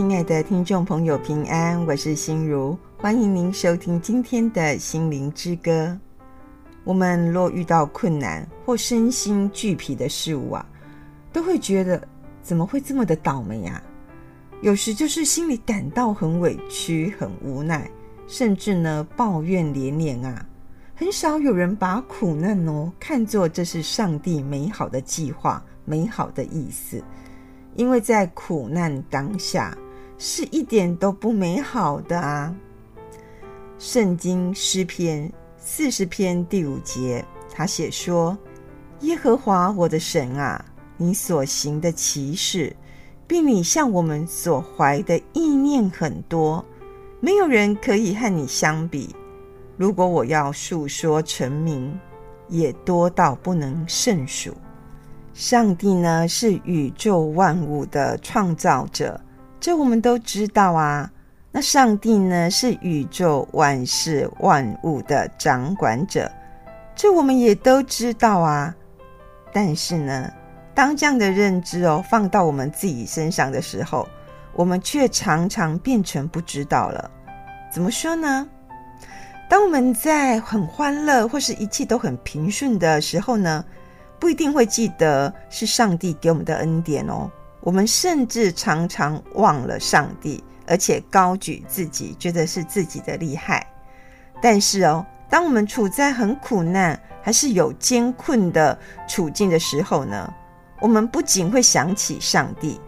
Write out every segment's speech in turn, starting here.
亲爱的听众朋友，平安，我是心如，欢迎您收听今天的心灵之歌。我们若遇到困难或身心俱疲的事物啊，都会觉得怎么会这么的倒霉啊？有时就是心里感到很委屈、很无奈，甚至呢抱怨连连啊。很少有人把苦难哦看作这是上帝美好的计划、美好的意思。因为在苦难当下是一点都不美好的啊。圣经诗篇四十篇第五节，他写说：“耶和华我的神啊，你所行的奇事，并你向我们所怀的意念很多，没有人可以和你相比。如果我要述说成名，也多到不能胜数。”上帝呢，是宇宙万物的创造者，这我们都知道啊。那上帝呢，是宇宙万事万物的掌管者，这我们也都知道啊。但是呢，当这样的认知哦放到我们自己身上的时候，我们却常常变成不知道了。怎么说呢？当我们在很欢乐或是一切都很平顺的时候呢，不一定会记得是上帝给我们的恩典哦。我们甚至常常忘了上帝，而且高举自己，觉得是自己的厉害。但是哦，当我们处在很苦难，还是有艰困的处境的时候呢，我们不仅会想起上帝，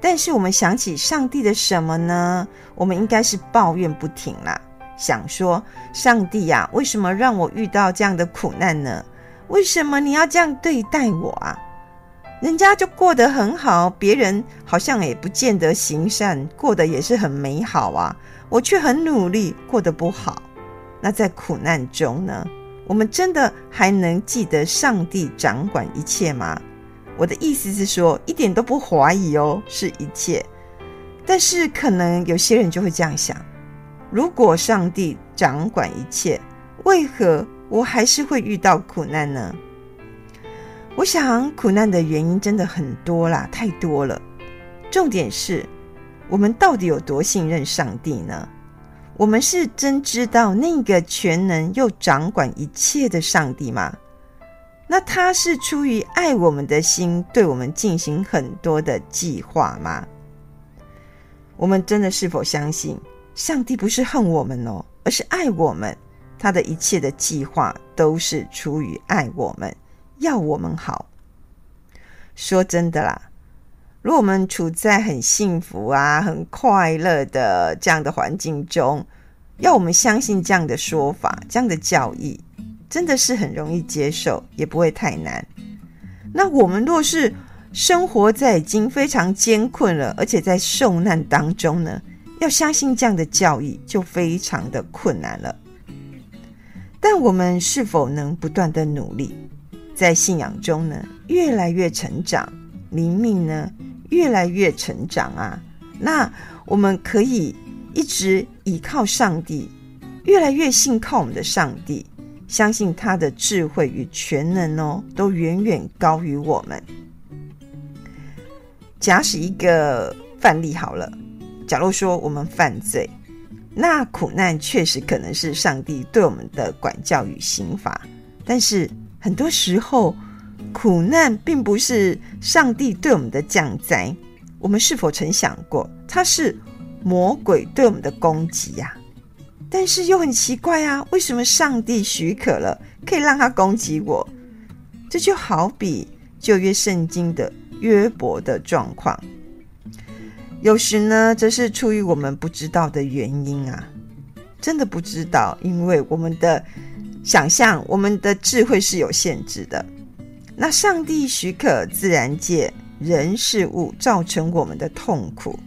但是我们想起上帝的什么呢？我们应该是抱怨不停啦，想说上帝呀，为什么让我遇到这样的苦难呢？为什么你要这样对待我啊？人家就过得很好，别人好像也不见得行善，过得也是很美好啊。我却很努力，过得不好。那在苦难中呢，我们真的还能记得上帝掌管一切吗？我的意思是说，一点都不怀疑哦，是一切。但是可能有些人就会这样想：如果上帝掌管一切，为何？我还是会遇到苦难呢。我想苦难的原因真的很多啦，太多了。重点是我们到底有多信任上帝呢？我们是真知道那个全能又掌管一切的上帝吗？那他是出于爱我们的心，对我们进行很多的计划吗？我们真的是否相信上帝不是恨我们哦，而是爱我们？他的一切的计划都是出于爱我们，要我们好。说真的啦，如果我们处在很幸福啊、很快乐的这样的环境中，要我们相信这样的说法、这样的教义，真的是很容易接受，也不会太难。那我们若是生活在已经非常艰困了，而且在受难当中呢，要相信这样的教义，就非常的困难了。但我们是否能不断的努力，在信仰中呢，越来越成长，灵命呢，越来越成长啊？那我们可以一直倚靠上帝，越来越信靠我们的上帝，相信他的智慧与全能哦，都远远高于我们。假使一个范例好了，假如说我们犯罪。那苦难确实可能是上帝对我们的管教与刑罚，但是很多时候，苦难并不是上帝对我们的降灾。我们是否曾想过，它是魔鬼对我们的攻击呀？但是又很奇怪啊，为什么上帝许可了，可以让他攻击我？这就好比旧约圣经的约伯的状况。有时呢，这是出于我们不知道的原因啊，真的不知道，因为我们的想象、我们的智慧是有限制的。那上帝许可自然界人事物造成我们的痛苦，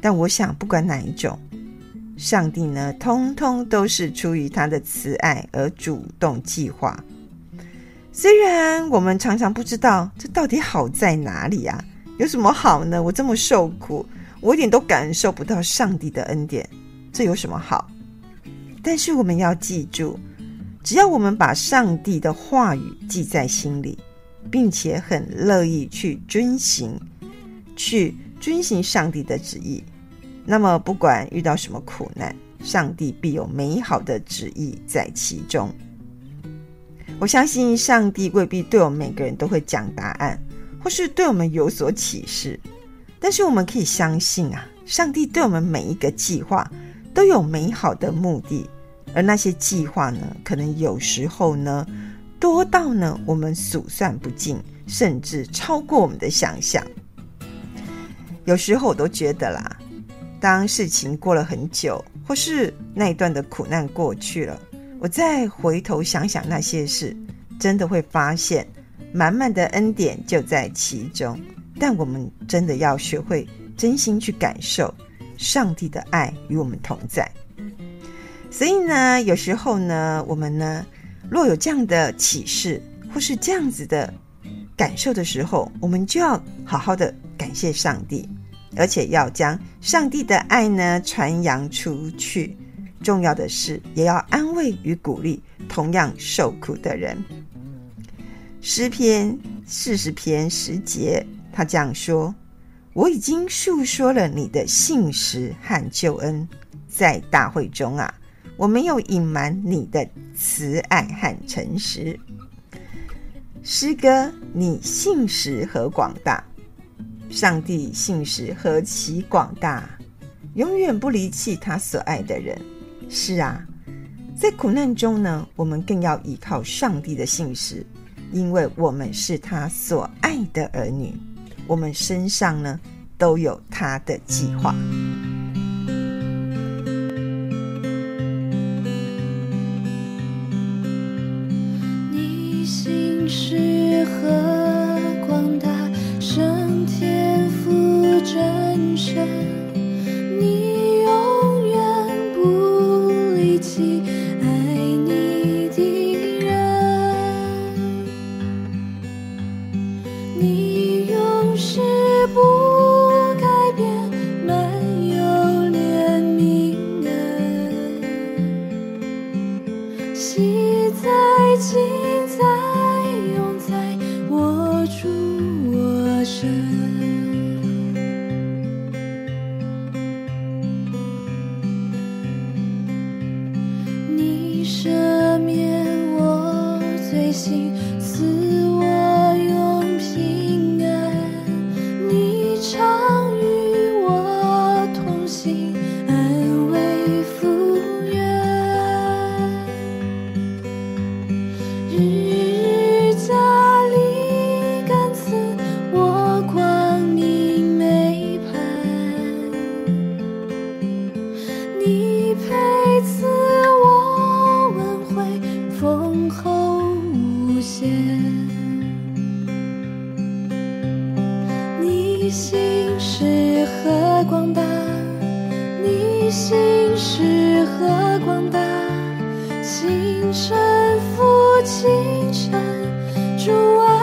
但我想，不管哪一种，上帝呢，通通都是出于他的慈爱而主动计划。虽然我们常常不知道这到底好在哪里啊。有什么好呢？我这么受苦，我一点都感受不到上帝的恩典，这有什么好？但是我们要记住，只要我们把上帝的话语记在心里，并且很乐意去遵行，去遵行上帝的旨意，那么不管遇到什么苦难，上帝必有美好的旨意在其中。我相信上帝未必对我们每个人都会讲答案，或是对我们有所启示，但是我们可以相信啊，上帝对我们每一个计划都有美好的目的，而那些计划呢，可能有时候呢，多到呢我们数算不尽，甚至超过我们的想象。有时候我都觉得啦，当事情过了很久，或是那一段的苦难过去了。我再回头想想那些事，真的会发现满满的恩典就在其中。但我们真的要学会真心去感受上帝的爱与我们同在。所以呢，有时候呢，我们呢，若有这样的启示或是这样子的感受的时候，我们就要好好的感谢上帝，而且要将上帝的爱呢传扬出去。重要的是，也要安慰与鼓励同样受苦的人。诗篇四十篇十节，他这样说：“我已经述说了你的信实和救恩，在大会中啊，我没有隐瞒你的慈爱和诚实。”诗歌，你信实何广大！上帝信实何其广大，永远不离弃他所爱的人。是啊，在苦难中呢，我们更要依靠上帝的信实，因为我们是他所爱的儿女，我们身上呢都有他的计划。对。心是何广大，你心是何广大，情深负情深，主。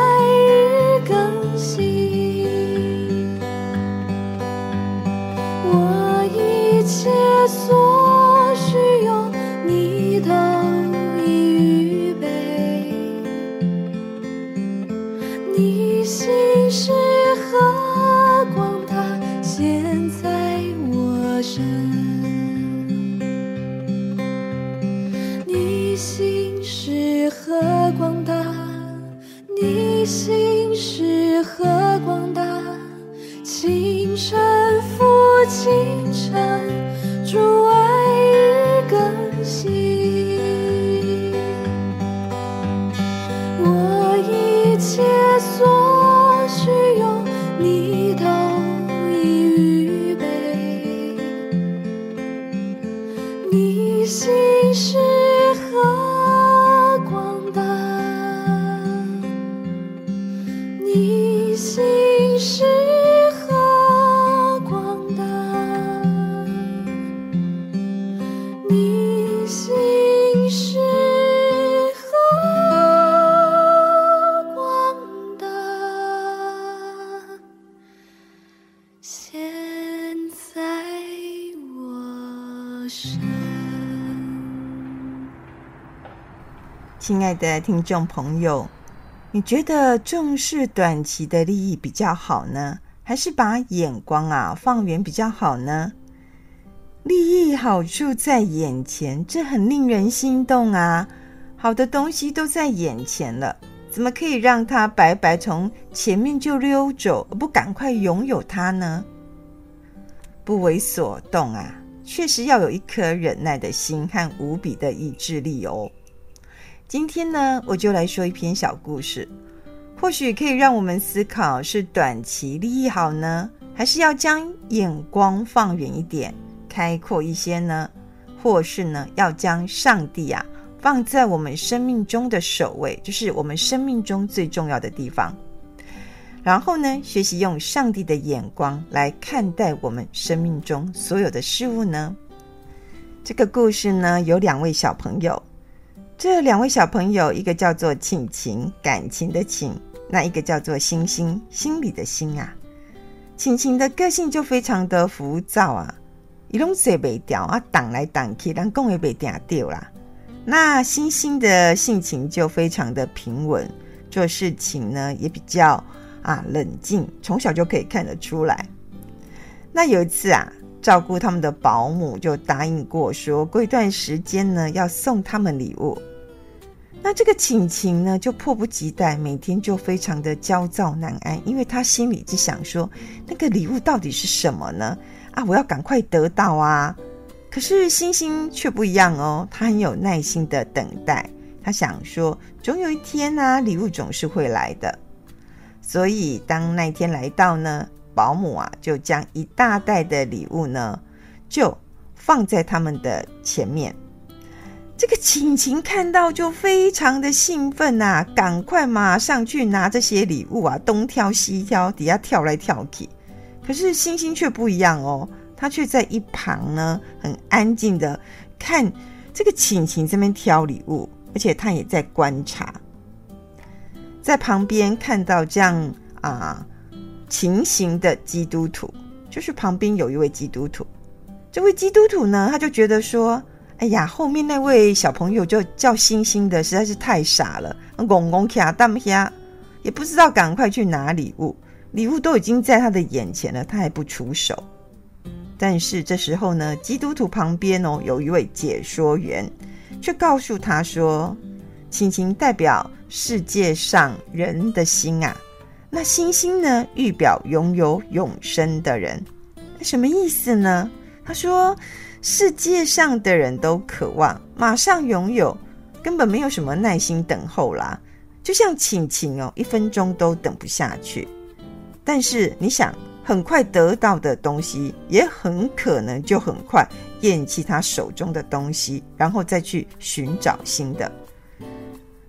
亲爱的听众朋友，你觉得重视短期的利益比较好呢，还是把眼光啊放远比较好呢？利益好处在眼前，这很令人心动啊！好的东西都在眼前了，怎么可以让它白白从前面就溜走，而不赶快拥有它呢？不为所动啊，确实要有一颗忍耐的心和无比的意志力哦。今天呢，我就来说一篇小故事，或许可以让我们思考：是短期利益好呢，还是要将眼光放远一点？开阔一些呢，或是呢，要将上帝啊放在我们生命中的首位，就是我们生命中最重要的地方。然后呢，学习用上帝的眼光来看待我们生命中所有的事物呢。这个故事呢，有两位小朋友，这两位小朋友，一个叫做晴晴，感情的晴，那一个叫做星星，心里的心啊。晴晴的个性就非常的浮躁啊。一拢说袂掉啊，挡来挡去，但讲也袂定掉啦。那星星的性情就非常的平稳，做事情呢也比较啊冷静，从小就可以看得出来。那有一次啊，照顾他们的保姆就答应过说，过一段时间呢要送他们礼物。那这个晴晴呢就迫不及待，每天就非常的焦躁难安，因为他心里就想说，那个礼物到底是什么呢？啊！我要赶快得到啊！可是星星却不一样哦，他很有耐心的等待。他想说，总有一天啊，礼物总是会来的。所以当那天来到呢，保姆啊就将一大袋的礼物呢，就放在他们的前面。这个晴晴看到就非常的兴奋呐、啊，赶快马上去拿这些礼物啊，东挑西挑，底下跳来跳去。可是星星却不一样哦，他却在一旁呢，很安静的看这个晴晴这边挑礼物，而且他也在观察，在旁边看到这样啊情形的基督徒，就是旁边有一位基督徒，这位基督徒呢，他就觉得说，哎呀，后面那位小朋友就叫星星的实在是太傻了，拱拱卡当下也不知道赶快去拿礼物。礼物都已经在他的眼前了，他还不出手。但是这时候呢，基督徒旁边哦，有一位解说员，却告诉他说：“晴晴代表世界上人的心啊，那星星呢，预表拥有永生的人。什么意思呢？他说，世界上的人都渴望马上拥有，根本没有什么耐心等候啦，就像晴晴哦，一分钟都等不下去。”但是你想，很快得到的东西，也很可能就很快厌弃他手中的东西，然后再去寻找新的。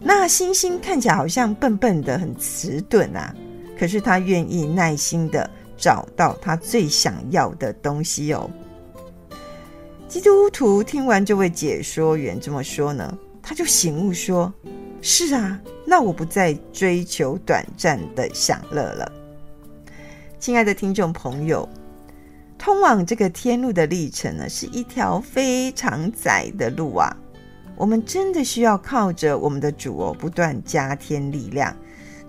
那星星看起来好像笨笨的，很迟钝啊，可是他愿意耐心的找到他最想要的东西哦。基督徒听完这位解说员这么说呢，他就醒悟说：“是啊，那我不再追求短暂的享乐了。”亲爱的听众朋友，通往这个天路的历程呢，是一条非常窄的路啊。我们真的需要靠着我们的主哦，不断加添力量，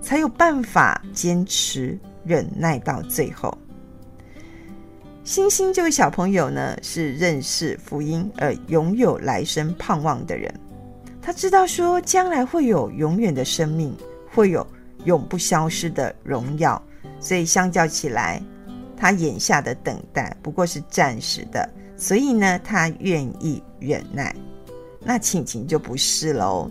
才有办法坚持忍耐到最后。星星这位小朋友呢，是认识福音而拥有来生盼望的人。他知道说，将来会有永远的生命，会有永不消失的荣耀。所以相较起来，他眼下的等待不过是暂时的，所以呢，他愿意忍耐。那晴晴就不是喽，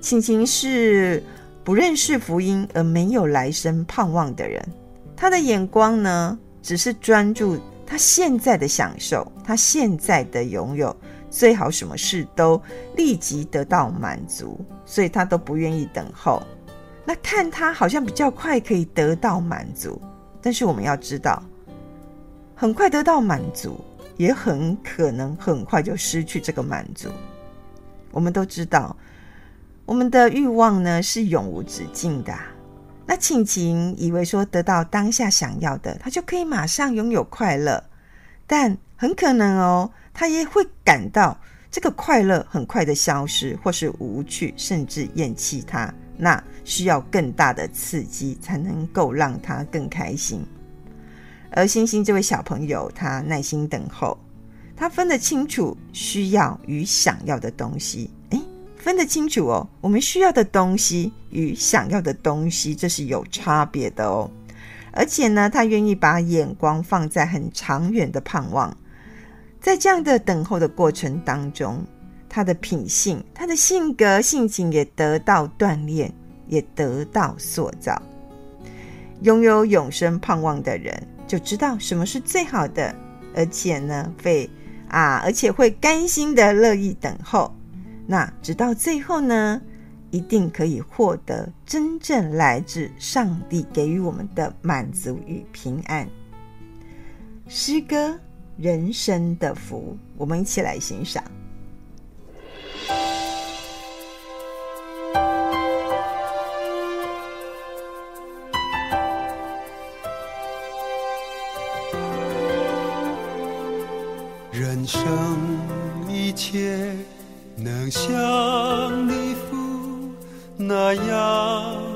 晴晴是不认识福音而没有来生盼望的人，他的眼光呢，只是专注他现在的享受，他现在的拥有，最好什么事都立即得到满足，所以他都不愿意等候。那看他好像比较快可以得到满足，但是我们要知道，很快得到满足，也很可能很快就失去这个满足。我们都知道，我们的欲望呢是永无止境的。那晴晴以为说得到当下想要的，他就可以马上拥有快乐，但很可能哦，他也会感到这个快乐很快的消失，或是无趣，甚至厌弃它。那需要更大的刺激才能够让他更开心。而星星这位小朋友，他耐心等候，他分得清楚需要与想要的东西。分得清楚哦，我们需要的东西与想要的东西，这是有差别的哦。而且呢，他愿意把眼光放在很长远的盼望，在这样的等候的过程当中，他的品性、他的性格、性情也得到锻炼，也得到塑造。拥有永生盼望的人，就知道什么是最好的，而且呢，会啊，而且会甘心的乐意等候。那直到最后呢，一定可以获得真正来自上帝给予我们的满足与平安。诗歌《人生的福》，我们一起来欣赏。人生一切能像你父那样。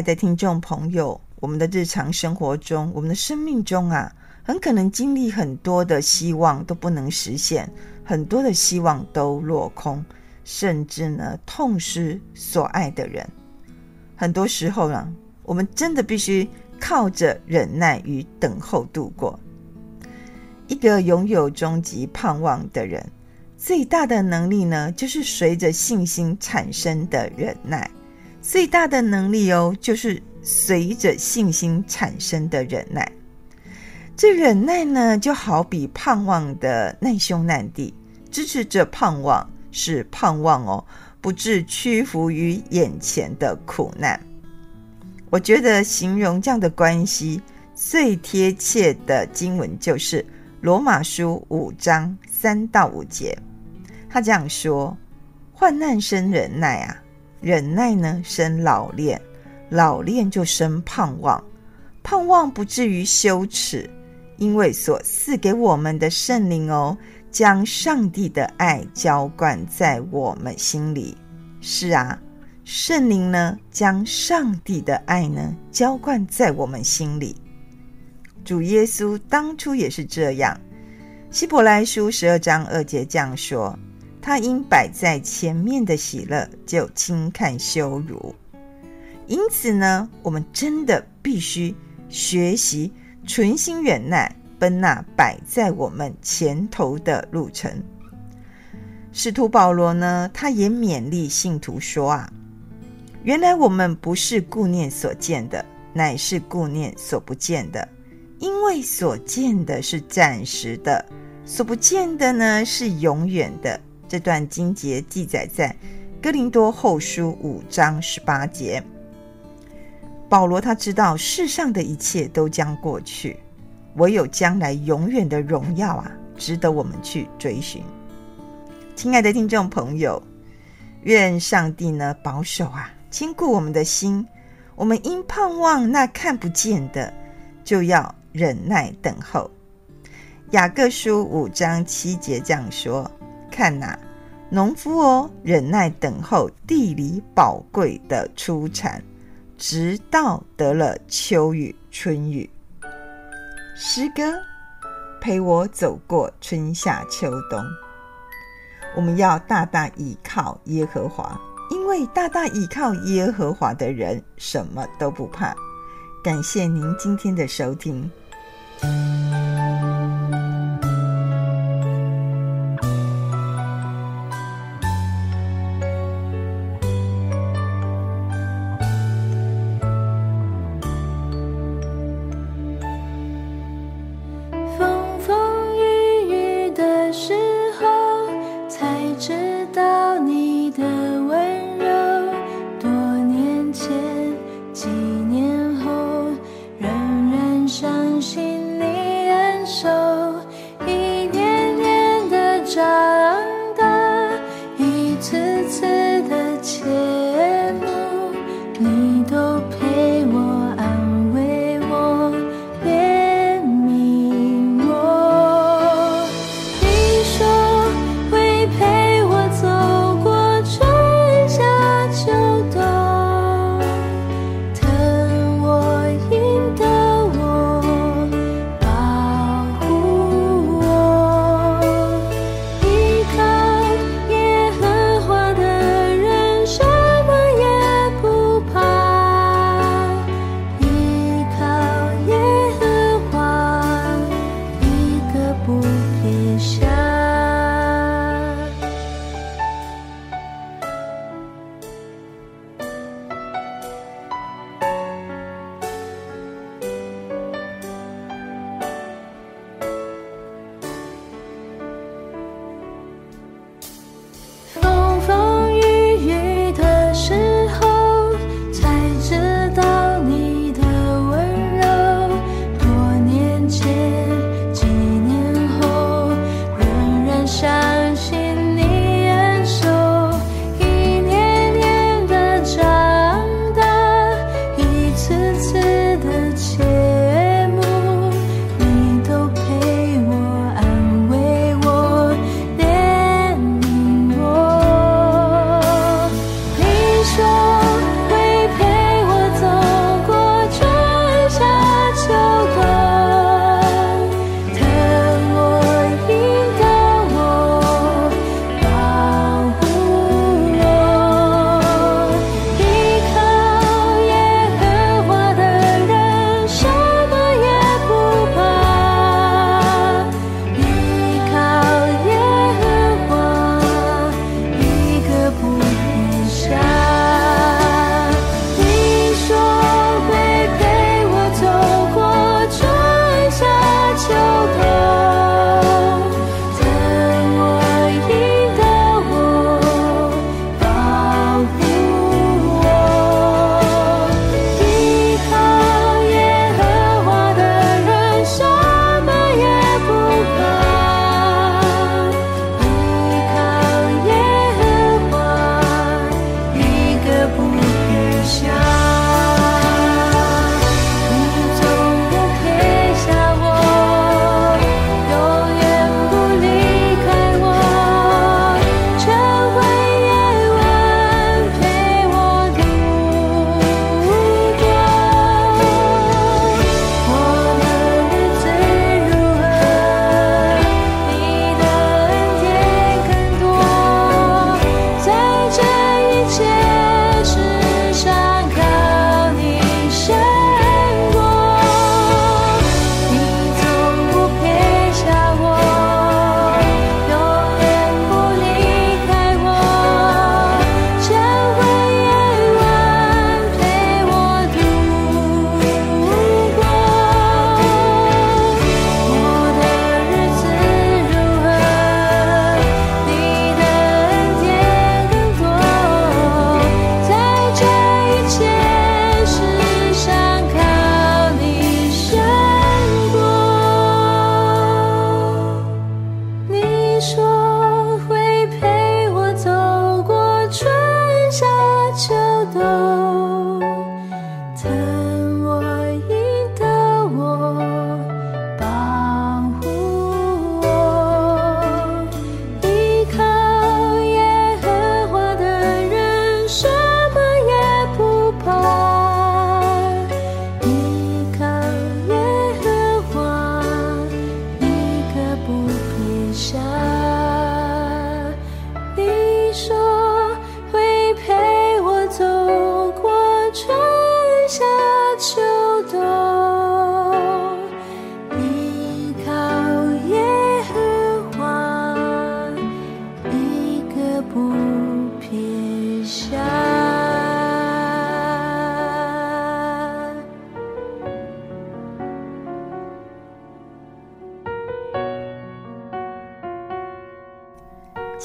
爱的听众朋友，我们的日常生活中，我们的生命中啊，很可能经历很多的希望都不能实现，很多的希望都落空，甚至呢，痛失所爱的人。很多时候呢，我们真的必须靠着忍耐与等候度过。一个拥有终极盼望的人，最大的能力呢，就是随着信心产生的忍耐。最大的能力哦，就是随着信心产生的忍耐。这忍耐呢，就好比盼望的难兄难弟，支持着盼望，是盼望哦，不致屈服于眼前的苦难。我觉得形容这样的关系最贴切的经文就是罗马书五章三到五节，他这样说：患难生忍耐啊。忍耐呢，生老练，老练就生盼望，盼望不至于羞耻，因为所赐给我们的圣灵哦，将上帝的爱浇灌在我们心里。是啊，圣灵呢，将上帝的爱呢浇灌在我们心里。主耶稣当初也是这样，希伯来书十二章二节这样说。他因摆在前面的喜乐，就轻看羞辱。因此呢，我们真的必须学习存心忍耐，奔那摆在我们前头的路程。使徒保罗呢，他也勉励信徒说啊：“原来我们不是顾念所见的，乃是顾念所不见的，因为所见的是暂时的，所不见的呢是永远的。”这段经节记载在哥林多后书五章十八节。保罗他知道世上的一切都将过去，唯有将来永远的荣耀啊，值得我们去追寻。亲爱的听众朋友，愿上帝呢保守啊，坚固我们的心。我们因盼望那看不见的，就要忍耐等候。雅各书五章七节这样说。看呐，农夫哦，忍耐等候地里宝贵的出产，直到得了秋雨春雨。诗歌陪我走过春夏秋冬。我们要大大倚靠耶和华，因为大大倚靠耶和华的人，什么都不怕。感谢您今天的收听。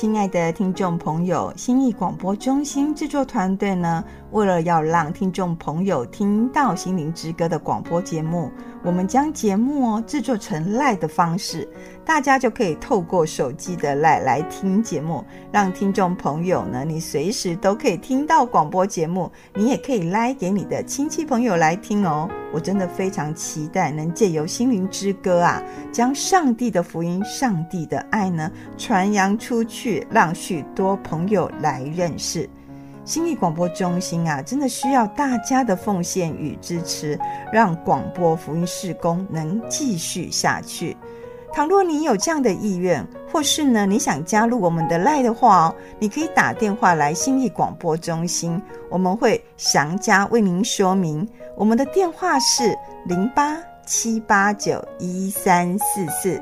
今的听众朋友，心意广播中心制作团队呢，为了要让听众朋友听到《心灵之歌》的广播节目，我们将节目哦制作成 LINE 的方式，大家就可以透过手机的 LINE 来听节目，让听众朋友呢，你随时都可以听到广播节目，你也可以赖给你的亲戚朋友来听哦。我真的非常期待能借由《心灵之歌》啊，将上帝的福音、上帝的爱呢传扬出去，让许多朋友来认识。信义广播中心啊，真的需要大家的奉献与支持，让广播福音事工能继续下去。倘若你有这样的意愿，或是呢你想加入我们的 LINE 的话哦，你可以打电话来信义广播中心，我们会详加为您说明。我们的电话是零八七八九一三四四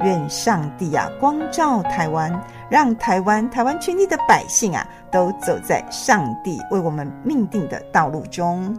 愿上帝啊光照台湾，让台湾台湾全体的百姓啊都走在上帝为我们命定的道路中。